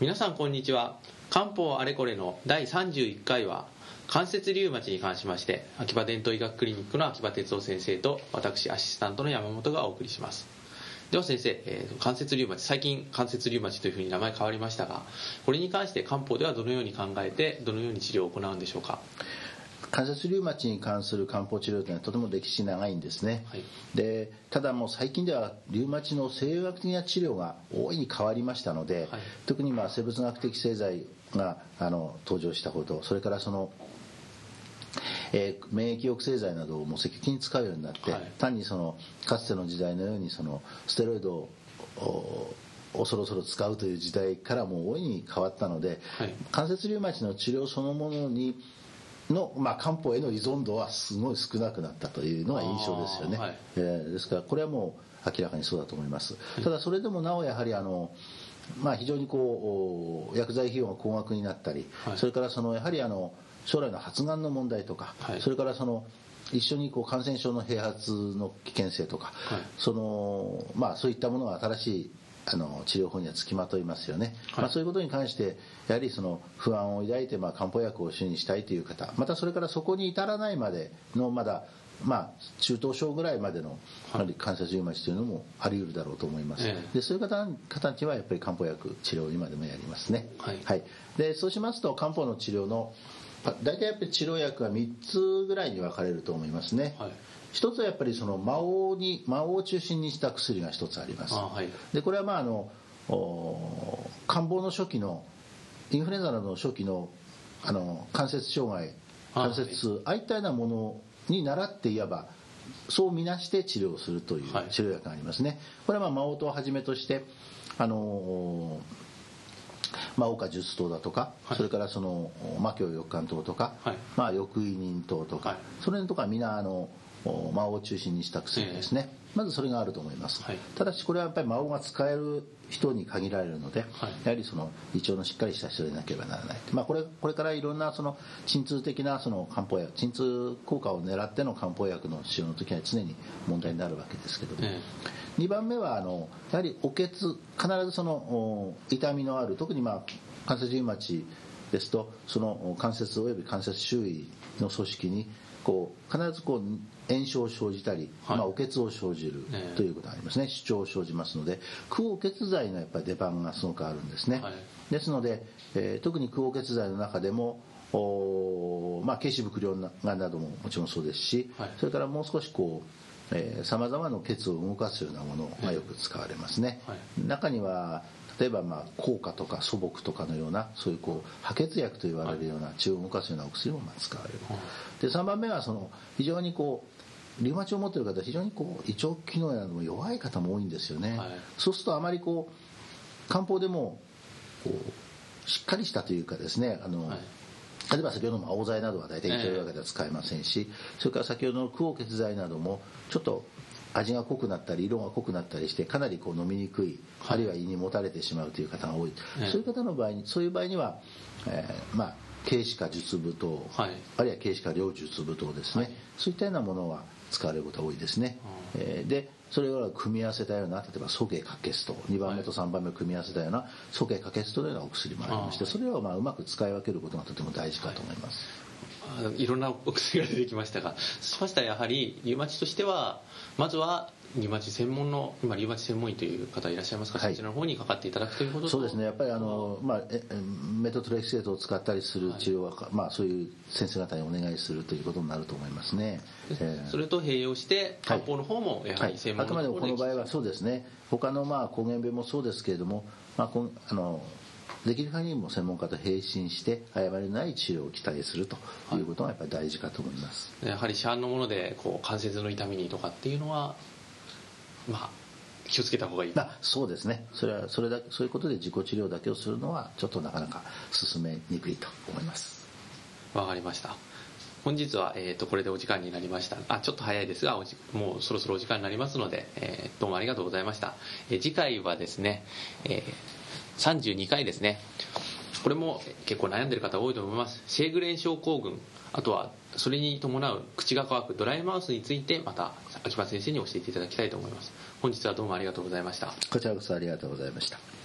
皆さんこんにちは。漢方あれこれの第31回は関節リウマチに関しまして秋葉伝統医学クリニックの秋葉哲夫先生と私アシスタントの山本がお送りします。では先生、えー関節リウマチ最近関節リウマチというふうに名前変わりましたがこれに関して漢方ではどのように考えてどのように治療を行うんでしょうか？関節リウマチに関する漢方治療というのはとても歴史長いんですね、はい。でただもう最近ではリウマチの西洋学的な治療が大いに変わりましたので、はい。特にまあ生物学的製剤があの登場したことそれからそのえー免疫抑制剤などをもう積極的に使うようになって、はい。単にそのかつての時代のようにそのステロイドをおそろそろ使うという時代からもう大いに変わったので、はい。関節リウマチの治療そのものにの、まあ、漢方への依存度はすごい少なくなったというのが印象ですよね、はい。えーですからこれはもう明らかにそうだと思います、ただそれでもなおやはりあのまあ、非常にこうお薬剤費用が高額になったり、はい。それからそのやはりあの将来の発がんの問題とか、はい。それからその一緒にこう感染症の併発の危険性とか、はい。そのまあ、そういったものが新しいあの治療法にはつきまといますよね、はい。まあ、そういうことに関してやはりその不安を抱いてまあ漢方薬を主にしたいという方またそれからそこに至らないまでのまだまあ、中等症ぐらいまでのはい。関節リウマチというのもあり得るだろうと思います、ええ。でそういう方方にはやっぱり漢方薬治療を今でもやりますね。はい。でそうしますと漢方の治療のパ大体やっぱり治療薬は3つぐらいに分かれると思いますね、はい一つはやっぱりその魔王に魔王を中心にした薬が一つあります。あはい。でこれはまああのお感冒の初期のインフルエンザの初期のあの関節障害あ関節痛ああいったようなものに倣っていわばそう見なして治療するというはい。治療薬がありますね、これはまあ魔王とをはじめとしてあの魔王か術糖だとか、はい。それからその魔教翼寒糖とか、はい。まあ、翼位人糖とか、はい。それとかみんなあのお魔王を中心にした薬ですね、まずそれがあると思います、はい。ただしこれはやっぱり魔王が使える人に限られるので、はい。やはりその胃腸のしっかりした人でなければならない、まあ、これこれからいろんなその鎮痛的なその漢方薬鎮痛効果を狙っての漢方薬の使用の時は常に問題になるわけですけども、え2番目はあのやはりお血必ずそのお痛みのある特にまあ関節リウマチですとそのお関節および関節周囲の組織にこう必ずこう炎症を生じたり、はい。まあ、お血を生じるええということがありますね。主張を生じますので空黄血剤のやっぱり出番がすごくあるんですね、はい。ですので、えー特に空黄血剤の中でもおまあ、軽視伏量がなどももちろんそうですし、はい。それからもう少しこうさまざまな血を動かすようなものがよく使われますね、はい。中には例えばまあ効果とか素朴とかのようなそういうこう破血薬と言われるような血を動かすようなお薬もまあ使われる、で3番目はその非常にこうリウマチを持っている方は非常にこう胃腸機能なども弱い方も多いんですよね、はい。そうするとあまりこう漢方でもこうしっかりしたというかですねあの、はい。例えば先ほどの青剤などは大体胃腸弱い方は使えませんし、それから先ほどの空黄血剤などもちょっと味が濃くなったり色が濃くなったりしてかなりこう飲みにくい、はい。あるいは胃にもたれてしまうという方が多い、ええ。そういう方の場合にそういう場合には、えーまあ軽視化術部等、はい。あるいは軽視化両術部等ですね、はい。そういったようなものは使われることが多いですね、えーでそれを組み合わせたような例えば素形可決糖2番目と3番目を組み合わせたような素形可決糖のようなお薬もありましてあーそれをまあうまく使い分けることがとても大事かと思います、いろんなお薬が出てきましたがそうしましたらやはりリウマチとしてはまずはリウマチ専門の今リウマチ専門医という方いらっしゃいますか、はい。そちらの方にかかっていただくということ。とそうですね。やっぱりあの、まあ、ええメトトレキセートを使ったりする治療は、まあ、そういう先生方にお願いするということになると思いますね、ええ。それと併用してはい。漢方の方もやははい。り専、あくまで門のところもこの場合はそうですね。他のまあ膠原病もそうですけれども、まあ、あのできる限りも専門家と並進して誤りのない治療を期待するということがやっぱり大事かと思います、やはり市販のものでこう関節の痛みにとかっていうのはまあ気をつけた方がいい。あそうですね。それはそれだけそういうことで自己治療だけをするのはちょっとなかなか進めにくいと思います。わかりました。本日は、えー、とこれでお時間になりました。あちょっと早いですがおじもうそろそろお時間になりますので、えーどうもありがとうございました、えー次回はですね、えー32回ですね。これも結構悩んでる方多いと思います。シェーグレン症候群。あとはそれに伴う口が乾く。ドライマウスについてまた秋葉先生に教えていただきたいと思います。本日はどうもありがとうございました。こちらこそありがとうございました。